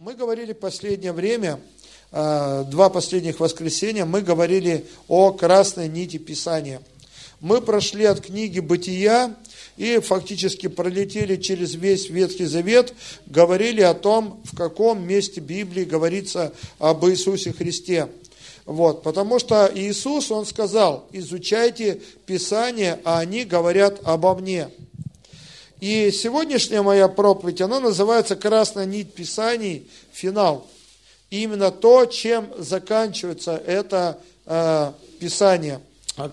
Мы говорили последнее время, э, два последних воскресенья, мы говорили о красной нити Писания. Мы прошли от книги «Бытия» и фактически пролетели через весь Ветхий Завет, говорили о том, в каком месте Библии говорится об Иисусе Христе. Вот, потому что Иисус, Он сказал, изучайте Писание, а они говорят обо мне. И сегодняшняя моя проповедь, она называется «Красная нить Писаний. Финал». И именно то, чем заканчивается это э, Писание.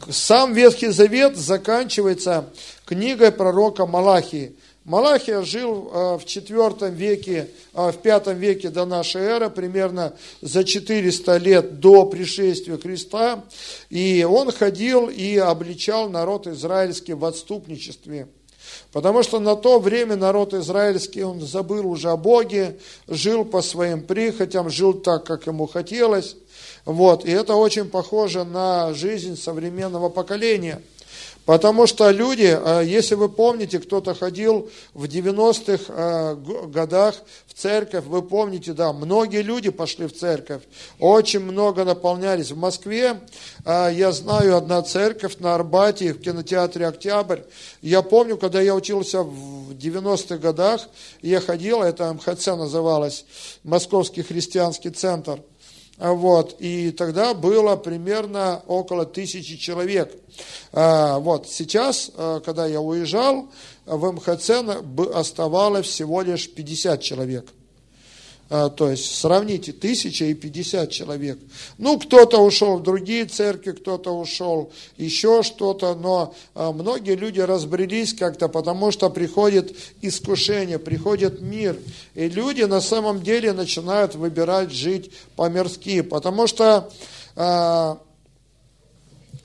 Сам Ветхий Завет заканчивается книгой пророка Малахии. Малахия жил э, в IV веке, э, в V веке до нашей эры, примерно за 400 лет до пришествия Христа. И он ходил и обличал народ израильский в отступничестве. Потому что на то время народ израильский, он забыл уже о Боге, жил по своим прихотям, жил так, как ему хотелось. Вот. И это очень похоже на жизнь современного поколения – Потому что люди, э, если вы помните, кто-то ходил в 90-х э, годах в церковь, вы помните, да, многие люди пошли в церковь, очень много наполнялись. В Москве, э, я знаю, одна церковь на Арбате, в кинотеатре «Октябрь». Я помню, когда я учился в 90-х годах, я ходил, это МХЦ называлось, Московский христианский центр – а вот, и тогда было примерно около тысячи человек. А, вот, сейчас, а, когда я уезжал, в МХЦ оставалось всего лишь 50 человек. А, то есть сравните, тысяча и пятьдесят человек. Ну, кто-то ушел в другие церкви, кто-то ушел еще что-то, но а, многие люди разбрелись как-то, потому что приходит искушение, приходит мир. И люди на самом деле начинают выбирать жить по-мирски, потому что а,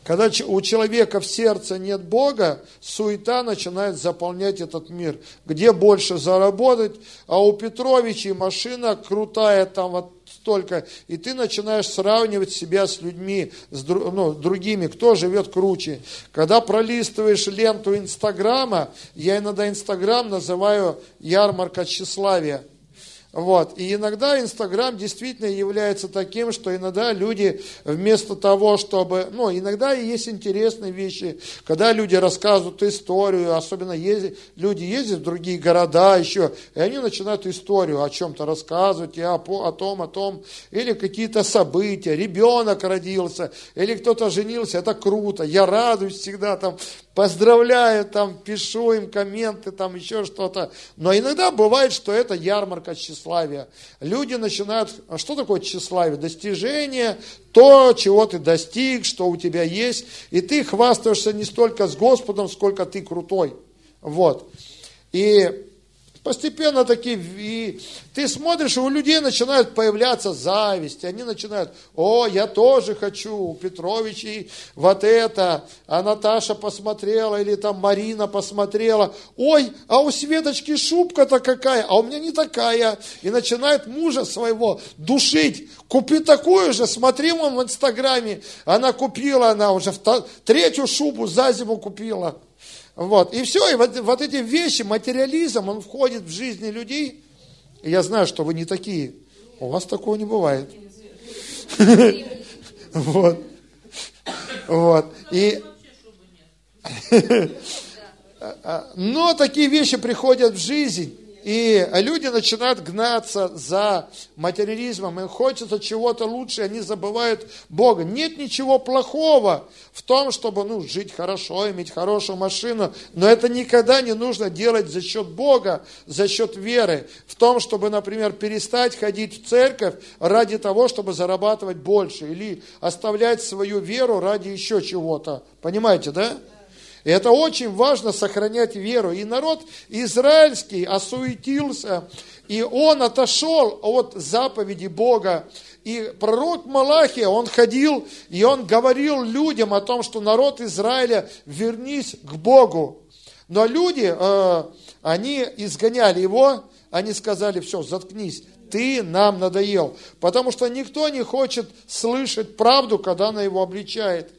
когда у человека в сердце нет Бога, суета начинает заполнять этот мир. Где больше заработать, а у Петровичей машина крутая там вот столько, и ты начинаешь сравнивать себя с людьми, с ну, другими, кто живет круче. Когда пролистываешь ленту Инстаграма, я иногда Инстаграм называю ярмарка тщеславия. Вот. И иногда Инстаграм действительно является таким, что иногда люди вместо того, чтобы... Ну, иногда есть интересные вещи, когда люди рассказывают историю, особенно ездят, люди ездят в другие города еще, и они начинают историю о чем-то рассказывать, и о, о том, о том, или какие-то события, ребенок родился, или кто-то женился, это круто, я радуюсь всегда там поздравляю, там, пишу им комменты, там еще что-то. Но иногда бывает, что это ярмарка тщеславия. Люди начинают, а что такое тщеславие? Достижение, то, чего ты достиг, что у тебя есть. И ты хвастаешься не столько с Господом, сколько ты крутой. Вот. И Постепенно такие, и ты смотришь, и у людей начинают появляться зависть, они начинают, о, я тоже хочу, у Петровичей вот это, а Наташа посмотрела, или там Марина посмотрела, ой, а у Светочки шубка-то какая, а у меня не такая, и начинает мужа своего душить, купи такую же, смотри вон в Инстаграме, она купила, она уже третью шубу за зиму купила, вот. И все, и вот, вот эти вещи, материализм, он входит в жизни людей. И я знаю, что вы не такие. У вас такого не бывает. Вот. Вот. И... Но такие вещи приходят в жизнь. И люди начинают гнаться за материализмом, им хочется чего-то лучше, они забывают Бога. Нет ничего плохого в том, чтобы ну, жить хорошо, иметь хорошую машину, но это никогда не нужно делать за счет Бога, за счет веры. В том, чтобы, например, перестать ходить в церковь ради того, чтобы зарабатывать больше, или оставлять свою веру ради еще чего-то. Понимаете, да? И это очень важно сохранять веру. И народ израильский осуетился, и он отошел от заповеди Бога. И пророк Малахия, он ходил, и он говорил людям о том, что народ Израиля, вернись к Богу. Но люди, э, они изгоняли его, они сказали, все, заткнись, ты нам надоел. Потому что никто не хочет слышать правду, когда она его обличает.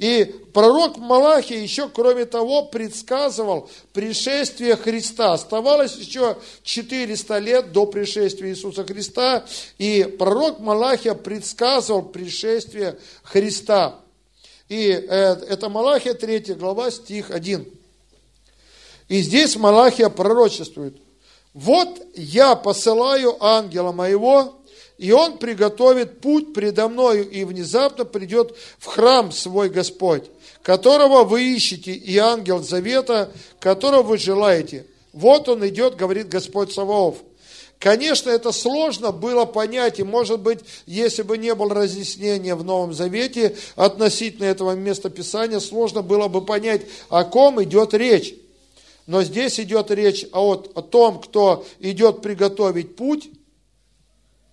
И пророк Малахия еще, кроме того, предсказывал пришествие Христа. Оставалось еще 400 лет до пришествия Иисуса Христа, и пророк Малахия предсказывал пришествие Христа. И э, это Малахия 3 глава, стих 1. И здесь Малахия пророчествует. Вот я посылаю ангела моего, и он приготовит путь предо мною, и внезапно придет в храм свой Господь, которого вы ищете, и ангел завета, которого вы желаете. Вот он идет, говорит Господь Саваоф. Конечно, это сложно было понять, и, может быть, если бы не было разъяснения в Новом Завете относительно этого места Писания, сложно было бы понять, о ком идет речь. Но здесь идет речь о, о том, кто идет приготовить путь,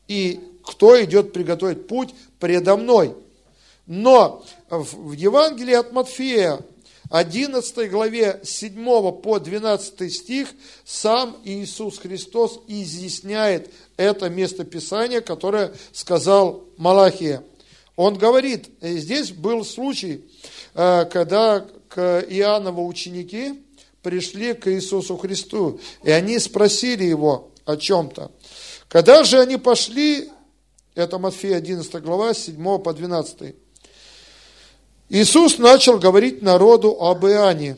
и кто идет приготовить путь предо мной. Но в Евангелии от Матфея 11 главе 7 по 12 стих сам Иисус Христос изъясняет это место Писания, которое сказал Малахия. Он говорит, здесь был случай, э, когда к Иоаннову ученики пришли к Иисусу Христу, и они спросили его о чем-то. Когда же они пошли, это Матфея 11 глава, 7 по 12 Иисус начал говорить народу об Иоанне.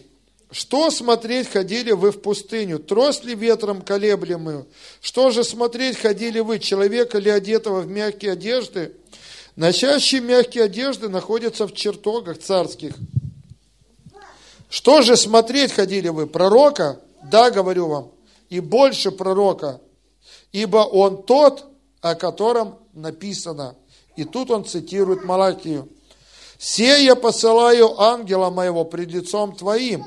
Что смотреть ходили вы в пустыню? Трос ли ветром колеблемую? Что же смотреть ходили вы, человека ли одетого в мягкие одежды? Носящие мягкие одежды находятся в чертогах царских. Что же смотреть ходили вы? Пророка? Да, говорю вам, и больше пророка, ибо он тот, о котором написано. И тут он цитирует Малакию. «Се я посылаю ангела моего пред лицом твоим,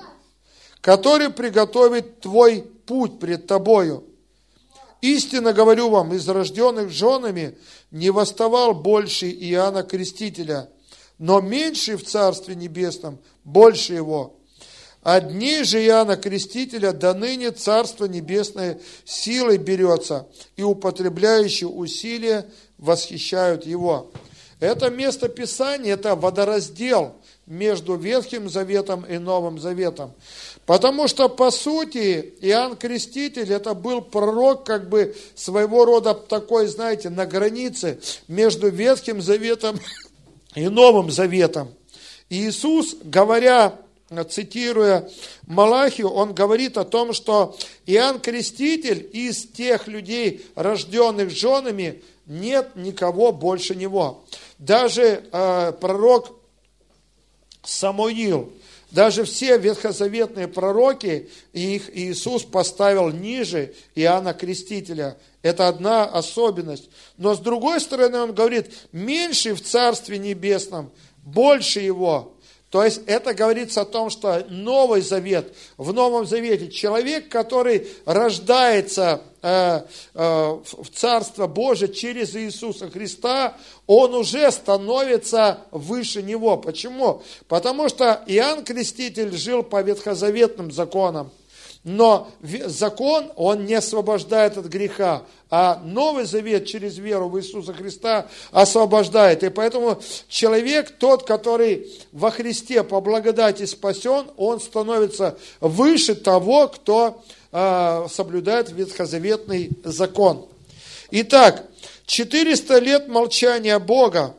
который приготовит твой путь пред тобою. Истинно говорю вам, из рожденных женами не восставал больше Иоанна Крестителя, но меньший в Царстве Небесном больше его. Одни же Иоанна Крестителя до ныне Царство Небесное силой берется, и употребляющие усилия восхищают его. Это место Писания, это водораздел между Ветхим Заветом и Новым Заветом. Потому что, по сути, Иоанн Креститель, это был пророк, как бы своего рода такой, знаете, на границе между Ветхим Заветом и Новым Заветом. Иисус, говоря, цитируя Малахию, он говорит о том, что Иоанн Креститель из тех людей, рожденных женами, нет никого больше него. Даже э, пророк Самуил, даже все ветхозаветные пророки, их Иисус поставил ниже Иоанна Крестителя. Это одна особенность. Но с другой стороны, он говорит, меньше в Царстве Небесном, больше его. То есть это говорится о том, что Новый Завет, в Новом Завете человек, который рождается э, э, в Царство Божие через Иисуса Христа, он уже становится выше него. Почему? Потому что Иоанн Креститель жил по ветхозаветным законам. Но закон, он не освобождает от греха, а Новый Завет через веру в Иисуса Христа освобождает. И поэтому человек, тот, который во Христе по благодати спасен, он становится выше того, кто э, соблюдает ветхозаветный закон. Итак, 400 лет молчания Бога.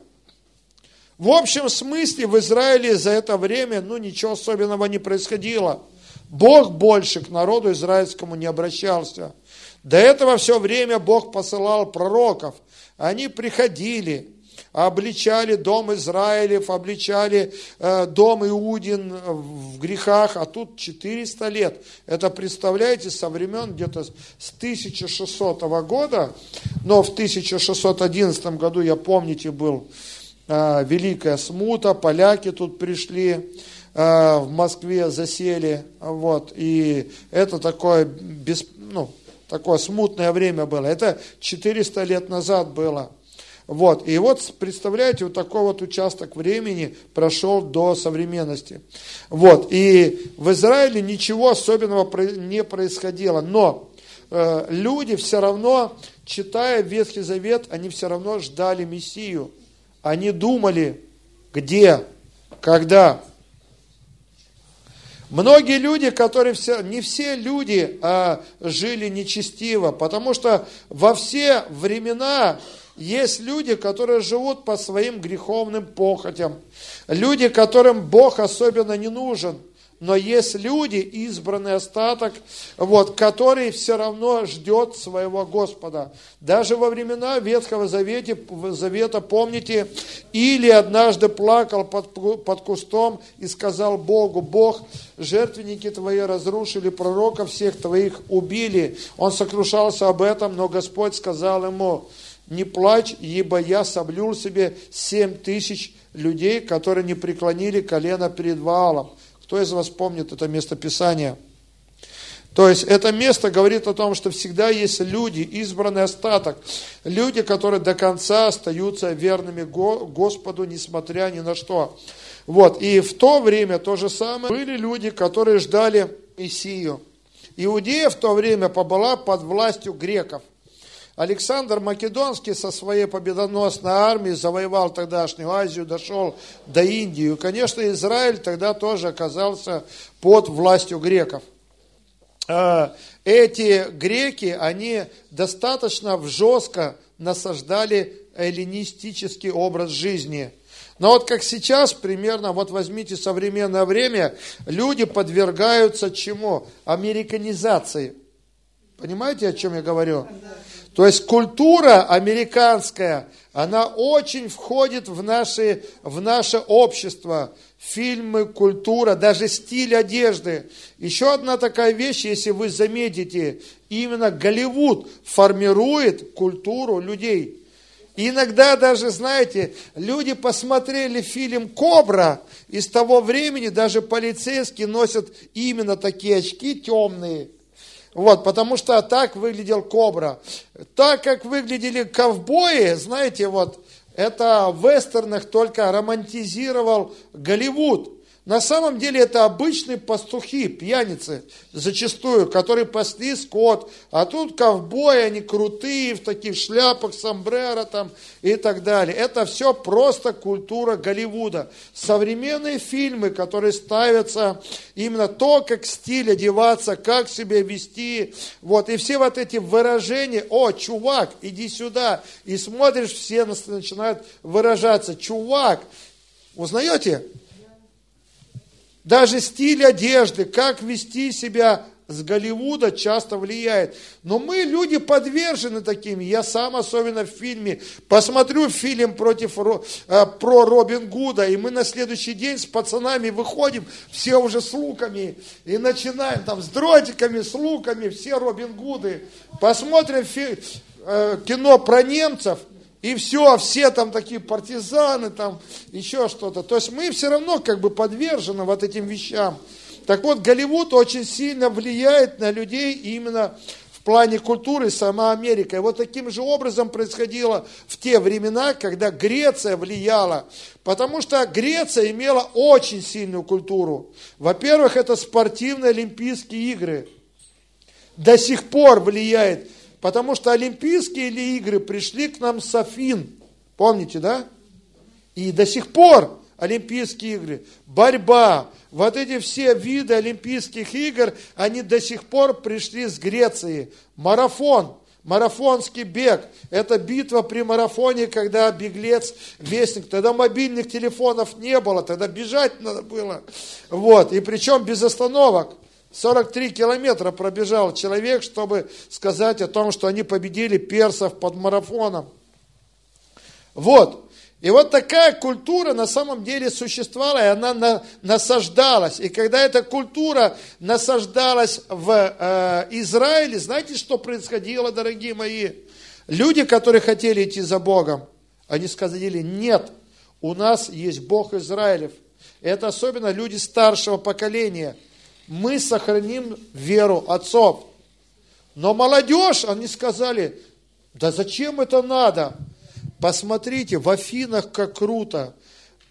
В общем смысле в Израиле за это время ну, ничего особенного не происходило – Бог больше к народу израильскому не обращался. До этого все время Бог посылал пророков. Они приходили, обличали дом Израилев, обличали э, дом Иудин в грехах, а тут 400 лет. Это, представляете, со времен где-то с 1600 года, но в 1611 году, я помните, был э, Великая Смута, поляки тут пришли, в Москве засели, вот, и это такое, без, ну, такое смутное время было. Это 400 лет назад было. Вот, и вот, представляете, вот такой вот участок времени прошел до современности. Вот, и в Израиле ничего особенного не происходило, но э, люди все равно, читая Ветхий Завет, они все равно ждали Мессию. Они думали, где когда многие люди, которые все, не все люди а, жили нечестиво, потому что во все времена есть люди, которые живут по своим греховным похотям, люди, которым Бог особенно не нужен – но есть люди, избранный остаток, вот, который все равно ждет своего Господа. Даже во времена Ветхого Завета, Завета помните, Или однажды плакал под, под кустом и сказал Богу, Бог, жертвенники твои разрушили, пророков всех твоих убили. Он сокрушался об этом, но Господь сказал ему, не плачь, ибо я соблюл себе семь тысяч людей, которые не преклонили колено перед Ваалом. Кто из вас помнит это место Писания? То есть это место говорит о том, что всегда есть люди, избранный остаток, люди, которые до конца остаются верными Господу, несмотря ни на что. Вот, и в то время то же самое были люди, которые ждали Мессию. Иудея в то время побыла под властью греков. Александр Македонский со своей победоносной армией завоевал тогдашнюю Азию, дошел до Индии. Конечно, Израиль тогда тоже оказался под властью греков. А, эти греки, они достаточно жестко насаждали эллинистический образ жизни. Но вот как сейчас, примерно, вот возьмите современное время, люди подвергаются чему? Американизации. Понимаете, о чем я говорю? То есть культура американская, она очень входит в, наши, в наше общество. Фильмы, культура, даже стиль одежды. Еще одна такая вещь, если вы заметите, именно Голливуд формирует культуру людей. Иногда даже, знаете, люди посмотрели фильм «Кобра», и с того времени даже полицейские носят именно такие очки темные – вот, потому что так выглядел Кобра. Так как выглядели ковбои, знаете, вот, это в вестернах только романтизировал Голливуд. На самом деле это обычные пастухи, пьяницы, зачастую, которые пасли скот. А тут ковбои, они крутые, в таких шляпах, сомбреро там и так далее. Это все просто культура Голливуда. Современные фильмы, которые ставятся именно то, как стиль одеваться, как себя вести. Вот, и все вот эти выражения, о, чувак, иди сюда. И смотришь, все начинают выражаться, чувак, узнаете? Даже стиль одежды, как вести себя с Голливуда часто влияет. Но мы люди подвержены таким. Я сам особенно в фильме посмотрю фильм против, э, про Робин Гуда, и мы на следующий день с пацанами выходим, все уже с луками, и начинаем там с дротиками, с луками, все Робин Гуды. Посмотрим фи, э, кино про немцев – и все, все там такие партизаны, там еще что-то. То есть мы все равно как бы подвержены вот этим вещам. Так вот, Голливуд очень сильно влияет на людей именно в плане культуры, сама Америка. И вот таким же образом происходило в те времена, когда Греция влияла. Потому что Греция имела очень сильную культуру. Во-первых, это спортивные Олимпийские игры. До сих пор влияет Потому что Олимпийские игры пришли к нам с Афин. Помните, да? И до сих пор Олимпийские игры, борьба, вот эти все виды Олимпийских игр, они до сих пор пришли с Греции. Марафон, марафонский бег, это битва при марафоне, когда беглец, вестник, тогда мобильных телефонов не было, тогда бежать надо было. Вот, и причем без остановок. 43 километра пробежал человек, чтобы сказать о том, что они победили персов под марафоном. Вот. И вот такая культура на самом деле существовала, и она на, насаждалась. И когда эта культура насаждалась в э, Израиле, знаете, что происходило, дорогие мои? Люди, которые хотели идти за Богом, они сказали, нет, у нас есть Бог Израилев. Это особенно люди старшего поколения – мы сохраним веру отцов. Но молодежь, они сказали, да зачем это надо? Посмотрите, в Афинах как круто.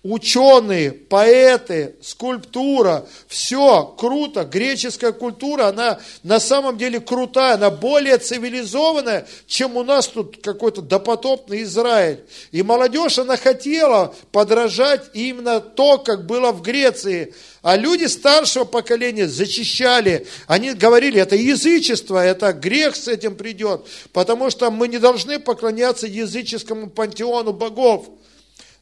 Ученые, поэты, скульптура, все круто. Греческая культура, она на самом деле крутая, она более цивилизованная, чем у нас тут какой-то допотопный Израиль. И молодежь, она хотела подражать именно то, как было в Греции. А люди старшего поколения зачищали, они говорили, это язычество, это грех с этим придет, потому что мы не должны поклоняться языческому пантеону богов.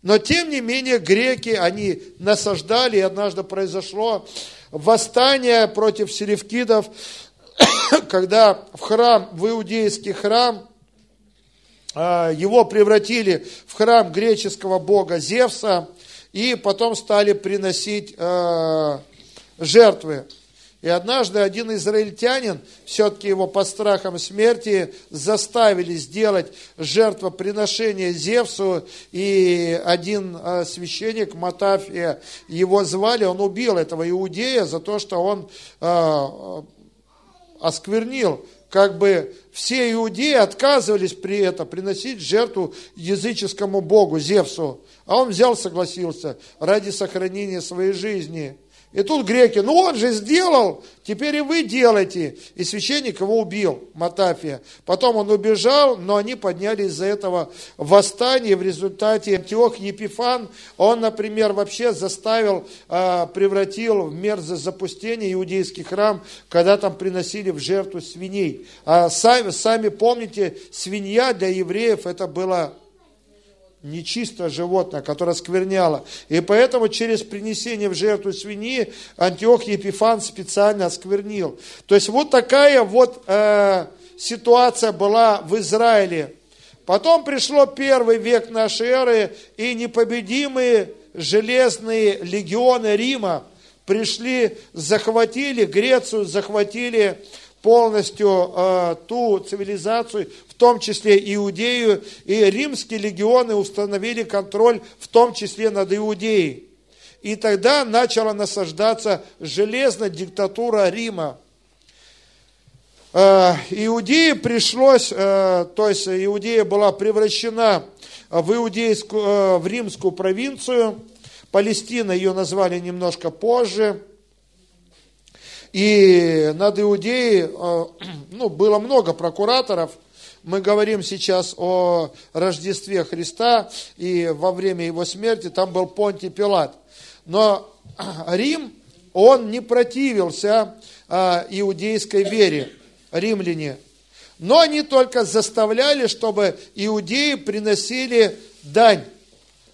Но тем не менее греки, они насаждали, и однажды произошло восстание против селевкидов, когда в храм, в иудейский храм, а, его превратили в храм греческого бога Зевса, и потом стали приносить а, жертвы. И однажды один израильтянин, все-таки его под страхом смерти, заставили сделать жертвоприношение Зевсу, и один э, священник, Матафия, его звали, он убил этого иудея за то, что он э, осквернил как бы все иудеи отказывались при этом приносить жертву языческому богу Зевсу. А он взял, согласился ради сохранения своей жизни. И тут греки, ну он же сделал, теперь и вы делайте. И священник его убил, Матафия. Потом он убежал, но они подняли из-за этого восстание. В результате Антиох Епифан, он, например, вообще заставил, а, превратил в мерзость запустения иудейский храм, когда там приносили в жертву свиней. А сами, сами помните, свинья для евреев это было нечистое животное, которое скверняло. И поэтому через принесение в жертву свиньи Антиох Епифан специально осквернил. То есть вот такая вот э, ситуация была в Израиле. Потом пришло первый век нашей эры, и непобедимые железные легионы Рима пришли, захватили Грецию, захватили полностью э, ту цивилизацию, в том числе Иудею, и римские легионы установили контроль, в том числе над Иудеей. И тогда начала насаждаться железная диктатура Рима. Э, Иудеи пришлось, э, то есть Иудея была превращена в, иудейскую, э, в римскую провинцию, Палестина ее назвали немножко позже – и над Иудеей э, ну, было много прокураторов. Мы говорим сейчас о Рождестве Христа, и во время его смерти там был Понтий Пилат. Но Рим, он не противился э, иудейской вере, римляне. Но они только заставляли, чтобы иудеи приносили дань.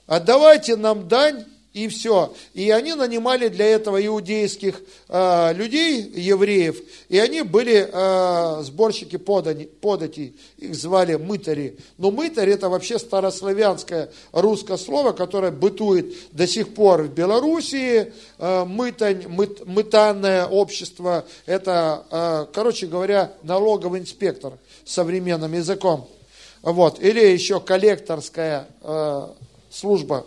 Отдавайте нам дань, и все. И они нанимали для этого иудейских э, людей, евреев, и они были э, сборщики подани, податей, их звали мытари. Но мытарь это вообще старославянское русское слово, которое бытует до сих пор в Белоруссии. Э, мытань, мыт, мытанное общество, это, э, короче говоря, налоговый инспектор современным языком. Вот. Или еще коллекторская э, служба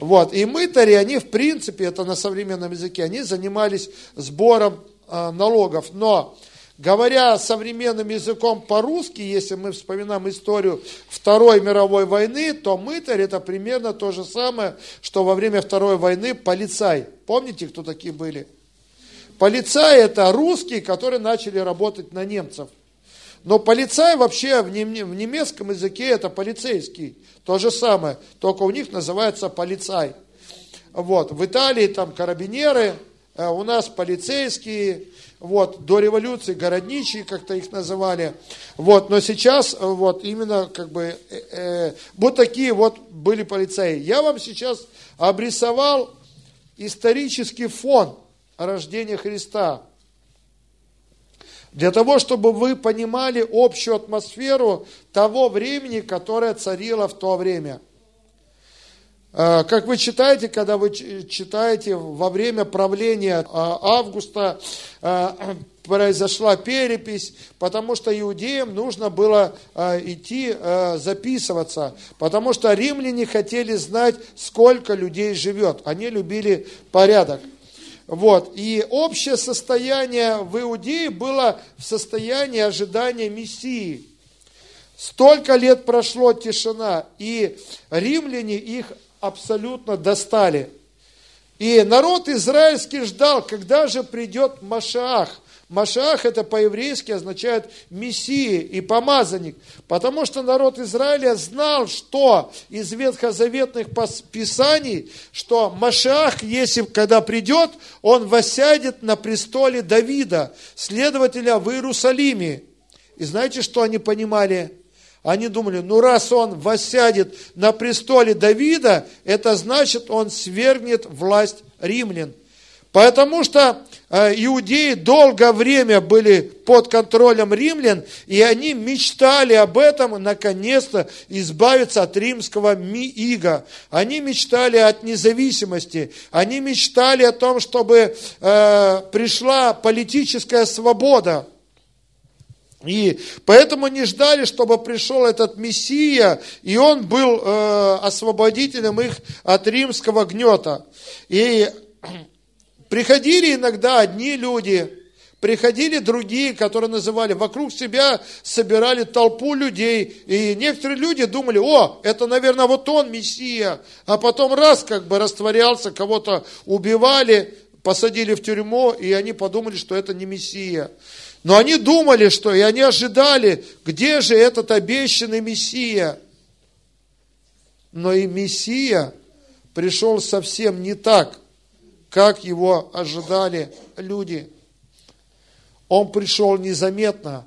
вот. И мытари, они в принципе, это на современном языке, они занимались сбором э, налогов. Но, говоря современным языком по-русски, если мы вспоминаем историю Второй мировой войны, то мытарь это примерно то же самое, что во время Второй войны полицай. Помните, кто такие были? Полицаи это русские, которые начали работать на немцев. Но полицай вообще в немецком языке это полицейский. То же самое, только у них называется полицай. Вот. В Италии там карабинеры, э, у нас полицейские, вот, до революции городничие как-то их называли, вот, но сейчас э, вот именно как бы э, э, вот такие вот были полицаи. Я вам сейчас обрисовал исторический фон рождения Христа. Для того, чтобы вы понимали общую атмосферу того времени, которое царило в то время. А, как вы читаете, когда вы читаете во время правления а, Августа, а, произошла перепись, потому что иудеям нужно было идти записываться, потому что римляне хотели знать, сколько людей живет. Они любили порядок. Вот. И общее состояние в Иудее было в состоянии ожидания Мессии. Столько лет прошло тишина, и римляне их абсолютно достали. И народ израильский ждал, когда же придет Машах. Машах это по-еврейски означает Мессия и помазанник. Потому что народ Израиля знал, что из ветхозаветных писаний, что Машах, если когда придет, он восядет на престоле Давида, следователя в Иерусалиме. И знаете, что они понимали? Они думали, ну раз он воссядет на престоле Давида, это значит, он свергнет власть римлян. Потому что иудеи долгое время были под контролем римлян, и они мечтали об этом, наконец-то, избавиться от римского ига. Они мечтали от независимости, они мечтали о том, чтобы э, пришла политическая свобода. И поэтому не ждали, чтобы пришел этот Мессия, и он был э, освободителем их от римского гнета. И приходили иногда одни люди, приходили другие, которые называли, вокруг себя собирали толпу людей, и некоторые люди думали, о, это, наверное, вот он, Мессия, а потом раз как бы растворялся, кого-то убивали, посадили в тюрьму, и они подумали, что это не Мессия. Но они думали, что, и они ожидали, где же этот обещанный Мессия. Но и Мессия пришел совсем не так, как его ожидали люди. Он пришел незаметно.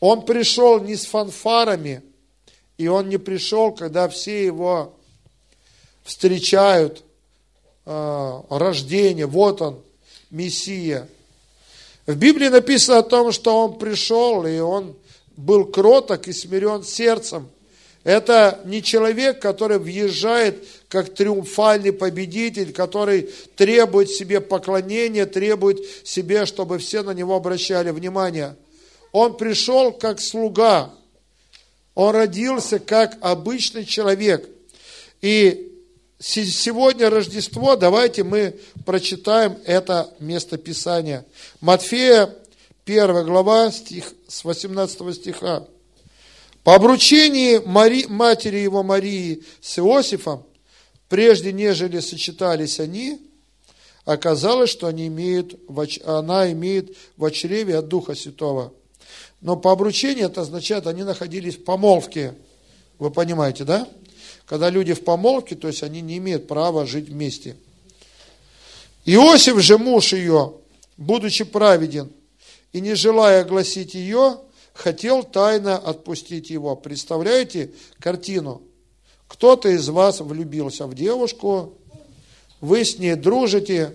Он пришел не с фанфарами, и он не пришел, когда все его встречают, э, рождение, вот он, Мессия – в Библии написано о том, что он пришел, и он был кроток и смирен сердцем. Это не человек, который въезжает как триумфальный победитель, который требует себе поклонения, требует себе, чтобы все на него обращали внимание. Он пришел как слуга, он родился как обычный человек. И сегодня Рождество, давайте мы прочитаем это местописание. Матфея, 1 глава, стих, с 18 стиха. По обручении Мари, матери его Марии с Иосифом, прежде нежели сочетались они, оказалось, что они имеют, она имеет в чреве от Духа Святого. Но по обручению это означает, они находились в помолвке. Вы понимаете, да? Когда люди в помолвке, то есть они не имеют права жить вместе. Иосиф же, муж ее, будучи праведен и не желая огласить ее, хотел тайно отпустить его. Представляете картину? Кто-то из вас влюбился в девушку, вы с ней дружите,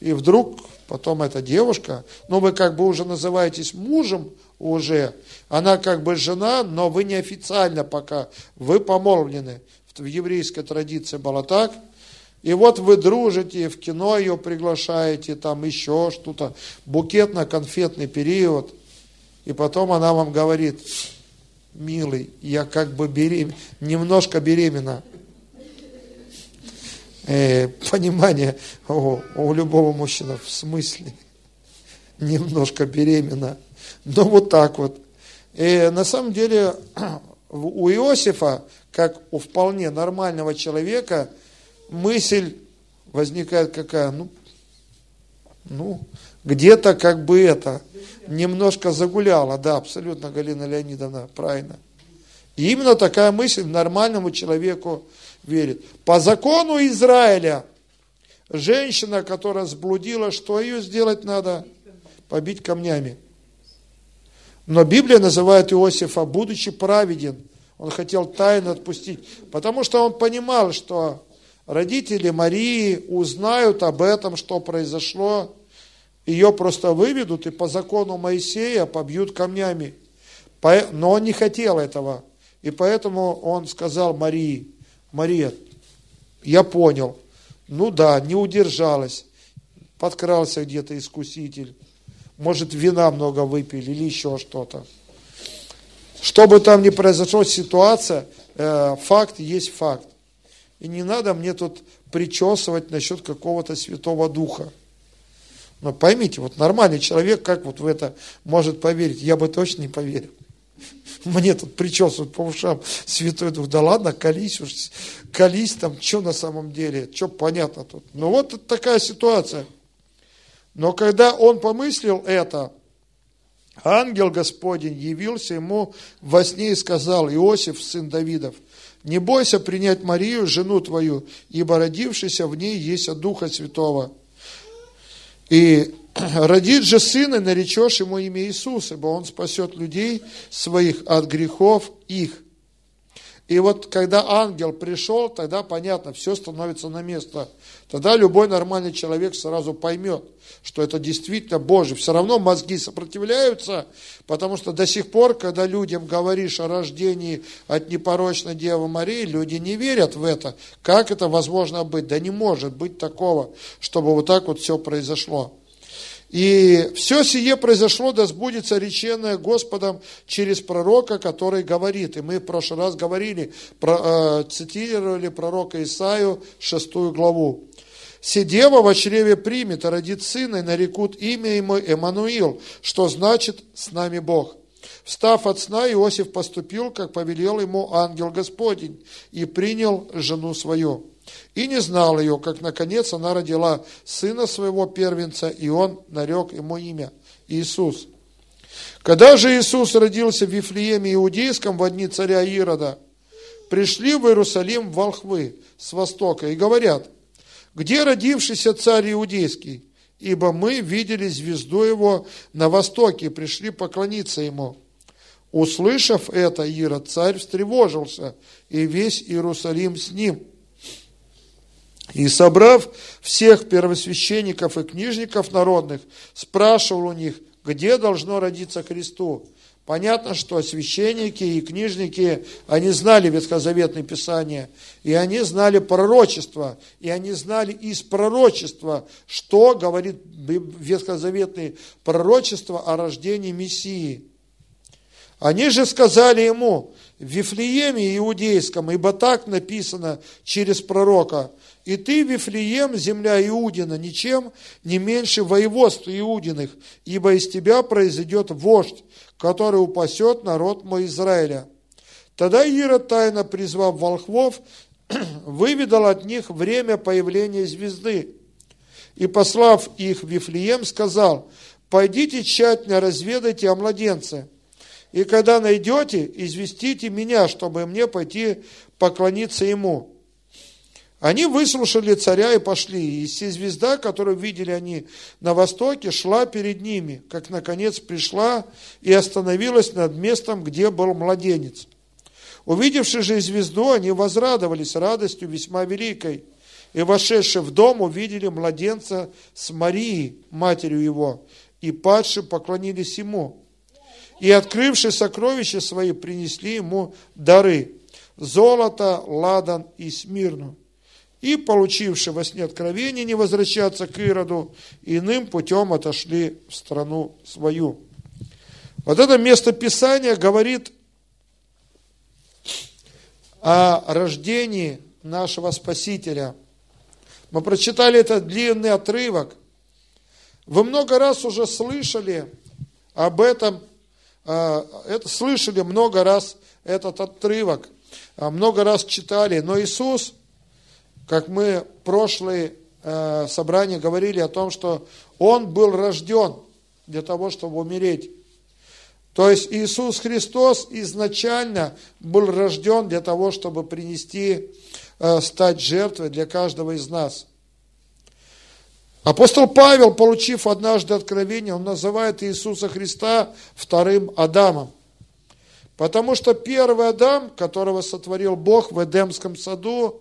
и вдруг потом эта девушка, ну вы как бы уже называетесь мужем уже, она как бы жена, но вы неофициально пока, вы помолвлены. В еврейской традиции было так. И вот вы дружите, в кино ее приглашаете, там еще что-то, букетно-конфетный период. И потом она вам говорит, милый, я как бы берем... немножко беременна. Э, понимание у, у любого мужчины в смысле немножко беременна. Ну вот так вот. И на самом деле у Иосифа, как у вполне нормального человека, мысль возникает какая? Ну, ну где-то как бы это, немножко загуляла, да, абсолютно, Галина Леонидовна, правильно. И именно такая мысль нормальному человеку верит. По закону Израиля, женщина, которая сблудила, что ее сделать надо? Побить камнями. Но Библия называет Иосифа, будучи праведен, он хотел тайно отпустить, потому что он понимал, что родители Марии узнают об этом, что произошло, ее просто выведут и по закону Моисея побьют камнями. Но он не хотел этого. И поэтому он сказал Марии, Мария, я понял, ну да, не удержалась, подкрался где-то искуситель, может, вина много выпили или еще что-то. Что бы там ни произошло, ситуация, э, факт есть факт. И не надо мне тут причесывать насчет какого-то Святого Духа. Но поймите, вот нормальный человек, как вот в это может поверить? Я бы точно не поверил. мне тут причесывают по ушам Святой Дух. Да ладно, колись уж, колись там, что на самом деле, что понятно тут. Ну вот такая ситуация. Но когда он помыслил это, ангел Господень явился ему во сне и сказал, Иосиф, сын Давидов, не бойся принять Марию, жену твою, ибо родившийся в ней есть от Духа Святого. И родит же сына, наречешь ему имя Иисус, ибо он спасет людей своих от грехов их. И вот когда ангел пришел, тогда понятно, все становится на место. Тогда любой нормальный человек сразу поймет, что это действительно Божий. Все равно мозги сопротивляются, потому что до сих пор, когда людям говоришь о рождении от непорочной Девы Марии, люди не верят в это. Как это возможно быть? Да не может быть такого, чтобы вот так вот все произошло. И все сие произошло, да сбудется реченное Господом через пророка, который говорит. И мы в прошлый раз говорили, про, э, цитировали пророка Исаию, шестую главу. «Сидева в чреве примет, а родит сына, и нарекут имя ему Эммануил, что значит «с нами Бог». Встав от сна, Иосиф поступил, как повелел ему ангел Господень, и принял жену свою и не знал ее, как наконец она родила сына своего первенца, и он нарек ему имя Иисус. Когда же Иисус родился в Вифлееме Иудейском в дни царя Ирода, пришли в Иерусалим волхвы с востока и говорят, где родившийся царь Иудейский? Ибо мы видели звезду его на востоке и пришли поклониться ему. Услышав это, Ирод, царь встревожился, и весь Иерусалим с ним – и собрав всех первосвященников и книжников народных, спрашивал у них, где должно родиться Христу. Понятно, что священники и книжники, они знали Ветхозаветное Писание, и они знали пророчество, и они знали из пророчества, что говорит Ветхозаветное пророчество о рождении Мессии. Они же сказали ему, в Вифлееме Иудейском, ибо так написано через пророка, и ты, Вифлеем, земля Иудина, ничем не меньше воеводства Иудиных, ибо из тебя произойдет вождь, который упасет народ мой Израиля. Тогда Ирод, тайно призвав волхвов, выведал от них время появления звезды. И, послав их в Вифлеем, сказал, «Пойдите тщательно разведайте о младенце, и когда найдете, известите меня, чтобы мне пойти поклониться ему». Они выслушали царя и пошли. И звезда, которую видели они на востоке, шла перед ними, как наконец пришла и остановилась над местом, где был младенец. Увидевши же звезду, они возрадовались радостью весьма великой. И, вошедшие в дом, увидели младенца с Марией, матерью его, и падшие поклонились ему. И, открывши сокровища свои, принесли ему дары – золото, ладан и смирну и, получивши во сне откровение не возвращаться к Ироду, иным путем отошли в страну свою. Вот это место Писания говорит о рождении нашего Спасителя. Мы прочитали этот длинный отрывок. Вы много раз уже слышали об этом, это, слышали много раз этот отрывок, а, много раз читали, но Иисус – как мы прошлые э, собрания говорили о том, что Он был рожден для того, чтобы умереть. То есть Иисус Христос изначально был рожден для того, чтобы принести, э, стать жертвой для каждого из нас. Апостол Павел, получив однажды откровение, он называет Иисуса Христа вторым Адамом. Потому что первый Адам, которого сотворил Бог в Эдемском саду,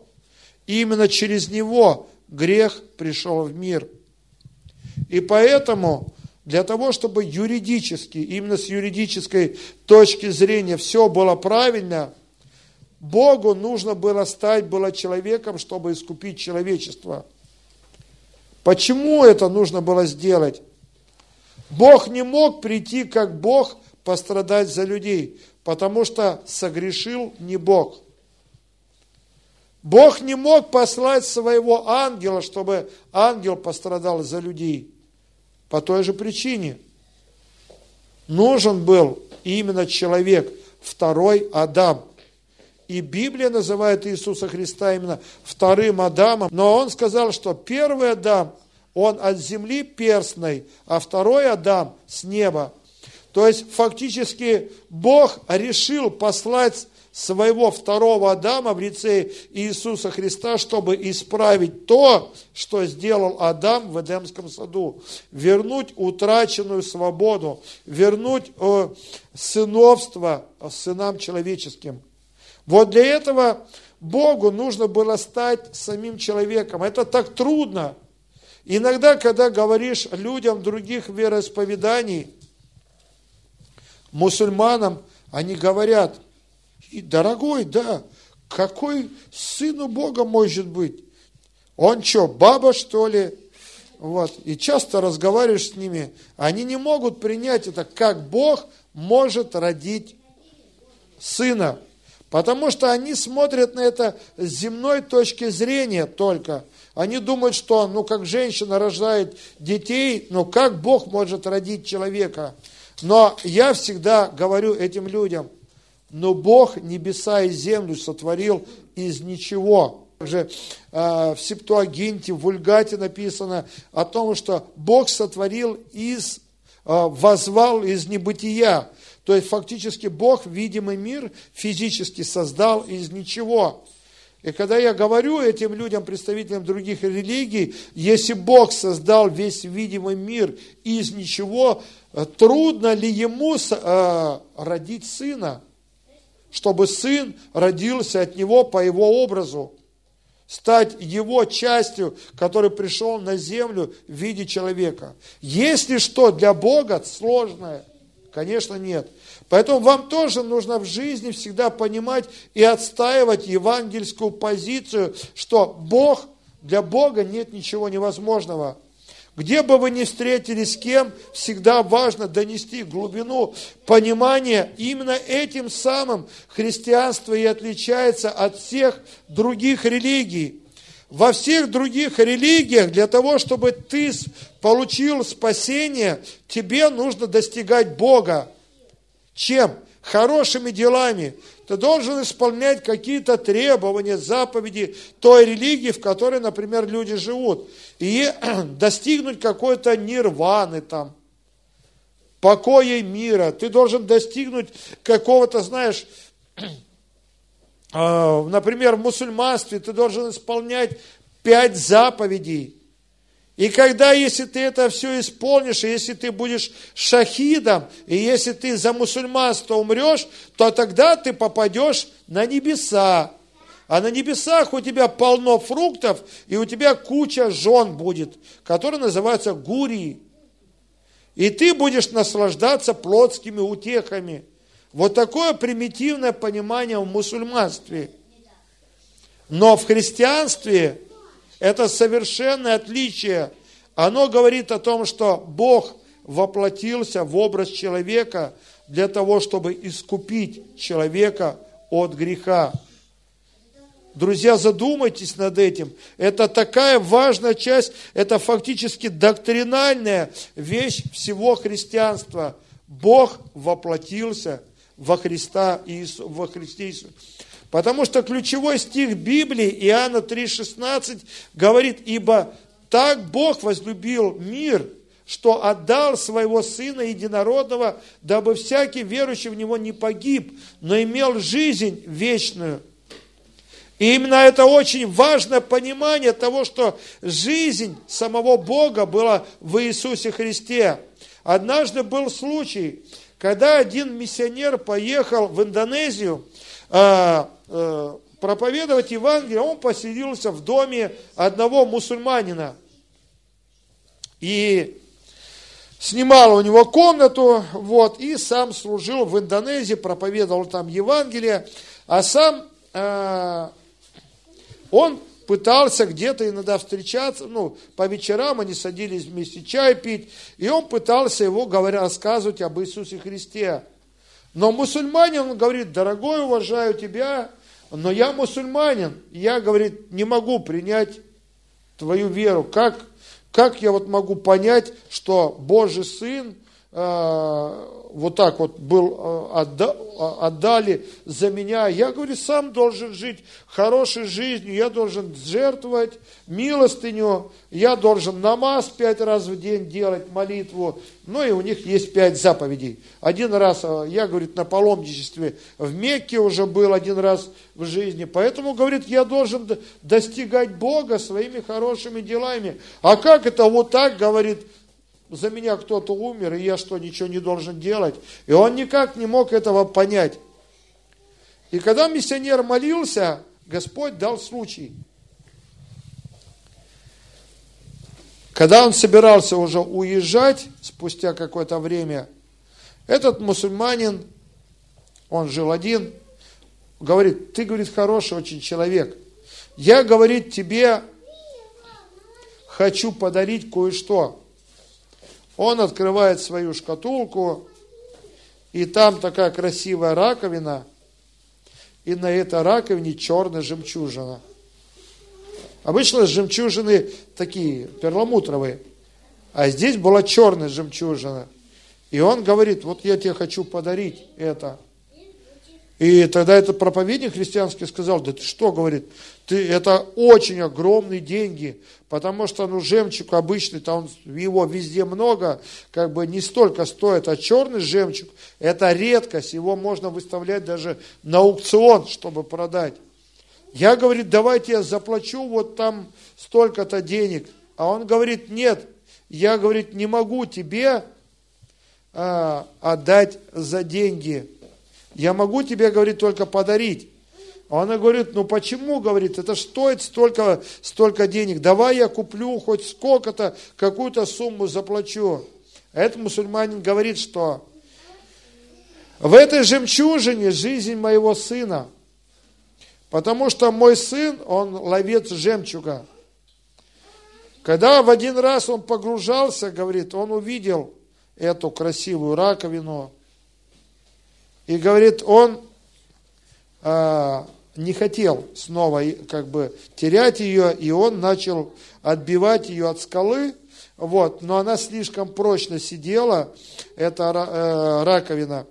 именно через него грех пришел в мир. И поэтому для того, чтобы юридически, именно с юридической точки зрения все было правильно, Богу нужно было стать было человеком, чтобы искупить человечество. Почему это нужно было сделать? Бог не мог прийти как Бог пострадать за людей, потому что согрешил не Бог. Бог не мог послать своего ангела, чтобы ангел пострадал за людей. По той же причине. Нужен был именно человек, второй Адам. И Библия называет Иисуса Христа именно вторым Адамом. Но он сказал, что первый Адам, он от земли перстной, а второй Адам с неба. То есть фактически Бог решил послать своего второго Адама в лице Иисуса Христа, чтобы исправить то, что сделал Адам в Эдемском саду. Вернуть утраченную свободу, вернуть э, сыновство сынам человеческим. Вот для этого Богу нужно было стать самим человеком. Это так трудно. Иногда, когда говоришь людям других вероисповеданий, мусульманам, они говорят – и, дорогой, да, какой сын у Бога может быть? Он что, баба, что ли? Вот. И часто разговариваешь с ними, они не могут принять это, как Бог может родить сына. Потому что они смотрят на это с земной точки зрения только. Они думают, что, ну, как женщина рождает детей, ну, как Бог может родить человека? Но я всегда говорю этим людям – но Бог небеса и землю сотворил из ничего. Также э, в Септуагинте, в Вульгате написано о том, что Бог сотворил из, э, возвал из небытия. То есть фактически Бог видимый мир физически создал из ничего. И когда я говорю этим людям, представителям других религий, если Бог создал весь видимый мир из ничего, трудно ли ему э, родить сына? Чтобы сын родился от него по его образу, стать его частью, который пришел на землю в виде человека. Если что для Бога сложное, конечно, нет. Поэтому вам тоже нужно в жизни всегда понимать и отстаивать евангельскую позицию, что Бог, для Бога нет ничего невозможного. Где бы вы ни встретились с кем, всегда важно донести глубину понимания. Именно этим самым христианство и отличается от всех других религий. Во всех других религиях для того, чтобы ты получил спасение, тебе нужно достигать Бога. Чем? Хорошими делами. Ты должен исполнять какие-то требования, заповеди той религии, в которой, например, люди живут. И достигнуть какой-то нирваны там, покоя мира. Ты должен достигнуть какого-то, знаешь, а, например, в мусульманстве ты должен исполнять пять заповедей. И когда, если ты это все исполнишь, и если ты будешь шахидом, и если ты за мусульманство умрешь, то тогда ты попадешь на небеса. А на небесах у тебя полно фруктов, и у тебя куча жен будет, которые называются гурии. И ты будешь наслаждаться плотскими утехами. Вот такое примитивное понимание в мусульманстве. Но в христианстве это совершенное отличие. Оно говорит о том, что Бог воплотился в образ человека для того, чтобы искупить человека от греха. Друзья, задумайтесь над этим. Это такая важная часть, это фактически доктринальная вещь всего христианства. Бог воплотился во, Христа, во Христе Иисусе. Потому что ключевой стих Библии, Иоанна 3,16, говорит, ибо так Бог возлюбил мир, что отдал своего Сына Единородного, дабы всякий верующий в Него не погиб, но имел жизнь вечную. И именно это очень важное понимание того, что жизнь самого Бога была в Иисусе Христе. Однажды был случай, когда один миссионер поехал в Индонезию, проповедовать Евангелие, он поселился в доме одного мусульманина. И снимал у него комнату, вот, и сам служил в Индонезии, проповедовал там Евангелие, а сам э, он пытался где-то иногда встречаться, ну, по вечерам они садились вместе чай пить, и он пытался его, говоря, рассказывать об Иисусе Христе. Но мусульманин, он говорит, дорогой, уважаю тебя, но я мусульманин, я, говорит, не могу принять твою веру. Как, как я вот могу понять, что Божий Сын э, вот так вот был, э, отда, отдали за меня. Я, говорю, сам должен жить хорошей жизнью, я должен жертвовать милостыню, я должен намаз пять раз в день делать, молитву. Ну и у них есть пять заповедей. Один раз, э, я, говорит, на паломничестве в Мекке уже был один раз в жизни. Поэтому, говорит, я должен достигать Бога своими хорошими делами. А как это вот так, говорит, за меня кто-то умер, и я что, ничего не должен делать? И он никак не мог этого понять. И когда миссионер молился, Господь дал случай. Когда он собирался уже уезжать, спустя какое-то время, этот мусульманин, он жил один, говорит, ты, говорит, хороший очень человек. Я, говорит, тебе хочу подарить кое-что. Он открывает свою шкатулку, и там такая красивая раковина, и на этой раковине черная жемчужина. Обычно жемчужины такие, перламутровые, а здесь была черная жемчужина. И он говорит, вот я тебе хочу подарить это. И тогда этот проповедник христианский сказал, да ты что, говорит, ты, это очень огромные деньги, потому что, ну, жемчуг обычный, там его везде много, как бы не столько стоит, а черный жемчуг, это редкость, его можно выставлять даже на аукцион, чтобы продать. Я, говорит, давайте я заплачу вот там столько-то денег. А он говорит, нет, я, говорит, не могу тебе а, отдать за деньги. Я могу тебе, говорит, только подарить. А она говорит, ну почему, говорит, это стоит столько, столько денег, давай я куплю хоть сколько-то, какую-то сумму заплачу. А этот мусульманин говорит, что в этой жемчужине жизнь моего сына, потому что мой сын, он ловец жемчуга. Когда в один раз он погружался, говорит, он увидел эту красивую раковину, и говорит, он а, не хотел снова как бы терять ее, и он начал отбивать ее от скалы, вот, но она слишком прочно сидела, эта э, раковина,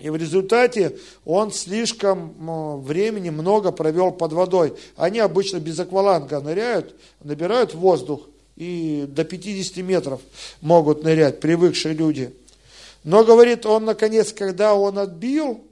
и в результате он слишком времени много провел под водой. Они обычно без акваланга ныряют, набирают воздух, и до 50 метров могут нырять, привыкшие люди. Но, говорит, он, наконец, когда он отбил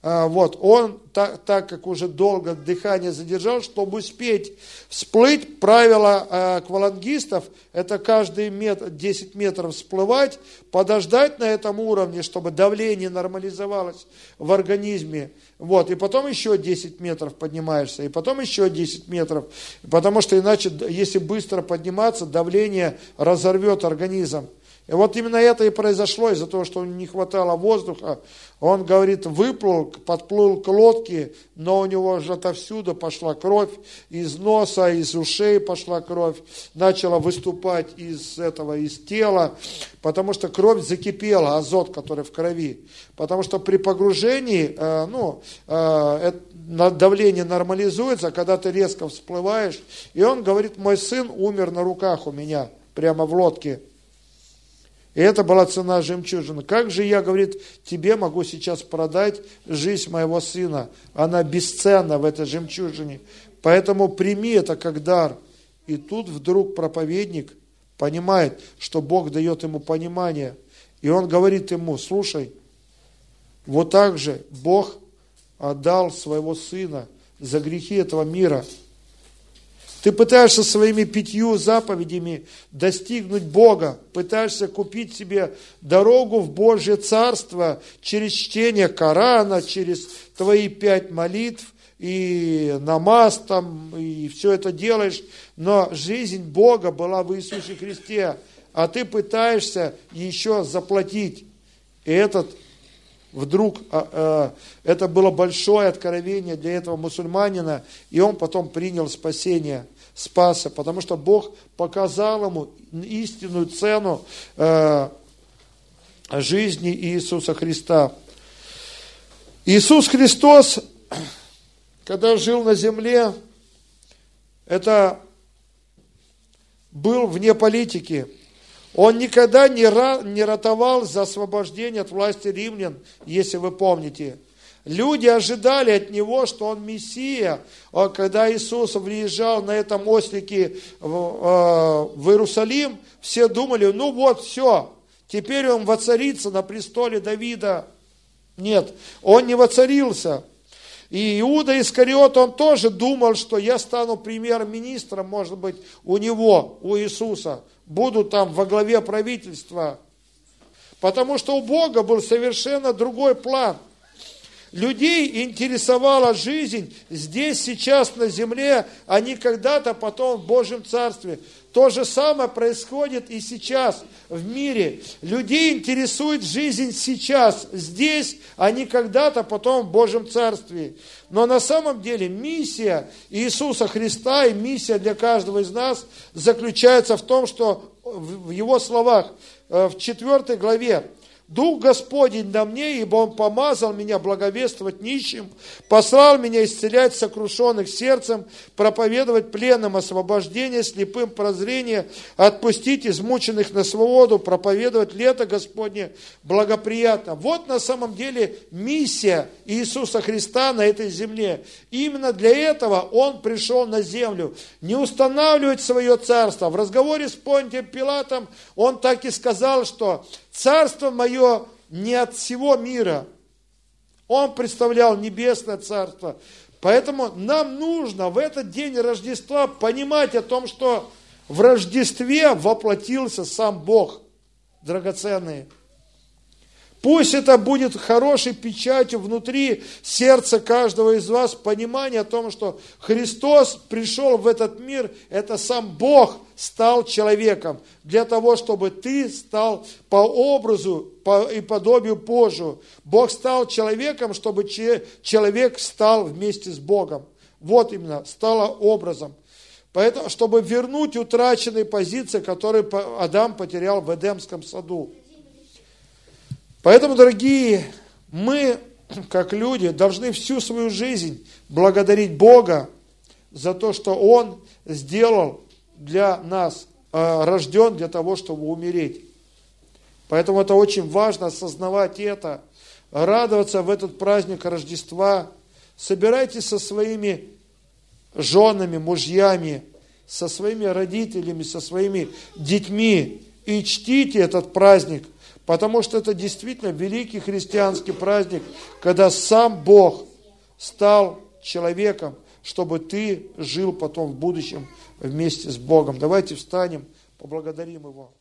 а, вот, он, так, так как уже долго дыхание задержал, чтобы успеть всплыть, правило э, аквалангистов, это каждый метр, 10 метров всплывать, подождать на этом уровне, чтобы давление нормализовалось в организме, вот, и потом еще 10 метров поднимаешься, и потом еще 10 метров, потому что иначе, если быстро подниматься, давление разорвет организм. И вот именно это и произошло из-за того, что не хватало воздуха. Он, говорит, выплыл, подплыл к лодке, но у него же отовсюду пошла кровь, из носа, из ушей пошла кровь, начала выступать из этого, из тела, потому что кровь закипела, азот, который в крови. Потому что при погружении, э, ну, э, давление нормализуется, когда ты резко всплываешь. И он говорит, мой сын умер на руках у меня, прямо в лодке. И это была цена жемчужины. Как же я, говорит, тебе могу сейчас продать жизнь моего сына? Она бесценна в этой жемчужине. Поэтому прими это как дар. И тут вдруг проповедник понимает, что Бог дает ему понимание. И он говорит ему, слушай, вот так же Бог отдал своего сына за грехи этого мира – ты пытаешься своими пятью заповедями достигнуть Бога, пытаешься купить себе дорогу в Божье Царство через чтение Корана, через твои пять молитв и намаз там, и все это делаешь, но жизнь Бога была в Иисусе Христе, а ты пытаешься еще заплатить. И этот вдруг, а, а, это было большое откровение для этого мусульманина, и он потом принял спасение – спасся, потому что Бог показал ему истинную цену э, жизни Иисуса Христа. Иисус Христос, когда жил на земле, это был вне политики. Он никогда не, ра, не ратовал за освобождение от власти римлян, если вы помните. Люди ожидали от него, что он Мессия. А когда Иисус въезжал на этом ослике в, в Иерусалим, все думали, ну вот, все, теперь он воцарится на престоле Давида. Нет, он не воцарился. И Иуда Искариот, он тоже думал, что я стану премьер-министром, может быть, у него, у Иисуса. Буду там во главе правительства. Потому что у Бога был совершенно другой план. Людей интересовала жизнь здесь, сейчас, на земле, а не когда-то потом в Божьем Царстве. То же самое происходит и сейчас в мире. Людей интересует жизнь сейчас, здесь, а не когда-то потом в Божьем Царстве. Но на самом деле миссия Иисуса Христа и миссия для каждого из нас заключается в том, что в Его словах, э, в 4 главе, Дух Господень на мне, ибо Он помазал меня благовествовать нищим, послал меня исцелять сокрушенных сердцем, проповедовать пленным освобождение, слепым прозрение, отпустить измученных на свободу, проповедовать лето Господне благоприятно. Вот на самом деле миссия Иисуса Христа на этой земле. именно для этого Он пришел на землю. Не устанавливать свое царство. В разговоре с Понтием Пилатом Он так и сказал, что Царство мое не от всего мира. Он представлял небесное царство. Поэтому нам нужно в этот день Рождества понимать о том, что в Рождестве воплотился сам Бог, драгоценный. Пусть это будет хорошей печатью внутри сердца каждого из вас, понимание о том, что Христос пришел в этот мир, это сам Бог стал человеком, для того, чтобы ты стал по образу и подобию Божию. Бог стал человеком, чтобы человек стал вместе с Богом. Вот именно, стало образом. Поэтому, чтобы вернуть утраченные позиции, которые Адам потерял в Эдемском саду. Поэтому, дорогие, мы, как люди, должны всю свою жизнь благодарить Бога за то, что Он сделал для нас, э, рожден для того, чтобы умереть. Поэтому это очень важно осознавать это, радоваться в этот праздник Рождества. Собирайтесь со своими женами, мужьями, со своими родителями, со своими детьми и чтите этот праздник – Потому что это действительно великий христианский праздник, когда сам Бог стал человеком, чтобы ты жил потом в будущем вместе с Богом. Давайте встанем, поблагодарим Его.